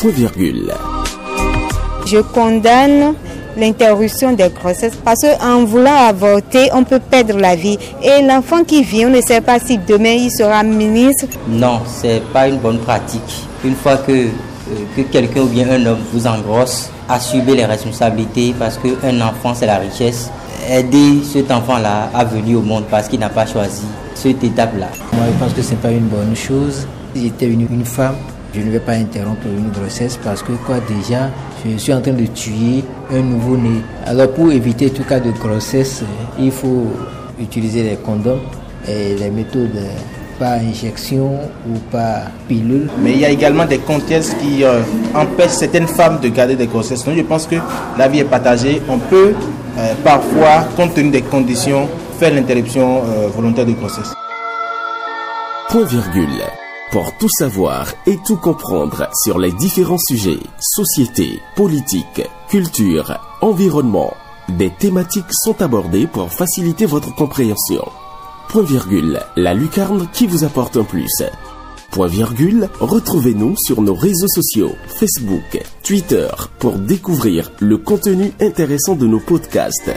Point virgule. Je condamne l'interruption des grossesses parce qu'en voulant avorter, on peut perdre la vie. Et l'enfant qui vient, on ne sait pas si demain il sera ministre. Non, c'est pas une bonne pratique. Une fois que, euh, que quelqu'un ou bien un homme vous engrosse, assumez les responsabilités parce qu'un enfant c'est la richesse. Aidez cet enfant-là à venir au monde parce qu'il n'a pas choisi cette étape-là. Moi je pense que ce n'est pas une bonne chose. J'étais une, une femme, je ne vais pas interrompre une grossesse parce que quoi déjà, je suis en train de tuer un nouveau-né. Alors pour éviter tout cas de grossesse, il faut utiliser les condoms et les méthodes par injection ou par pilule. Mais il y a également des contextes qui euh, empêchent certaines femmes de garder des grossesses. Donc je pense que la vie est partagée. On peut euh, parfois, compte tenu des conditions, faire l'interruption euh, volontaire de grossesse. Point virgule. Pour tout savoir et tout comprendre sur les différents sujets, société, politique, culture, environnement, des thématiques sont abordées pour faciliter votre compréhension. Point virgule, la lucarne qui vous apporte un plus. Point virgule, retrouvez-nous sur nos réseaux sociaux, Facebook, Twitter, pour découvrir le contenu intéressant de nos podcasts.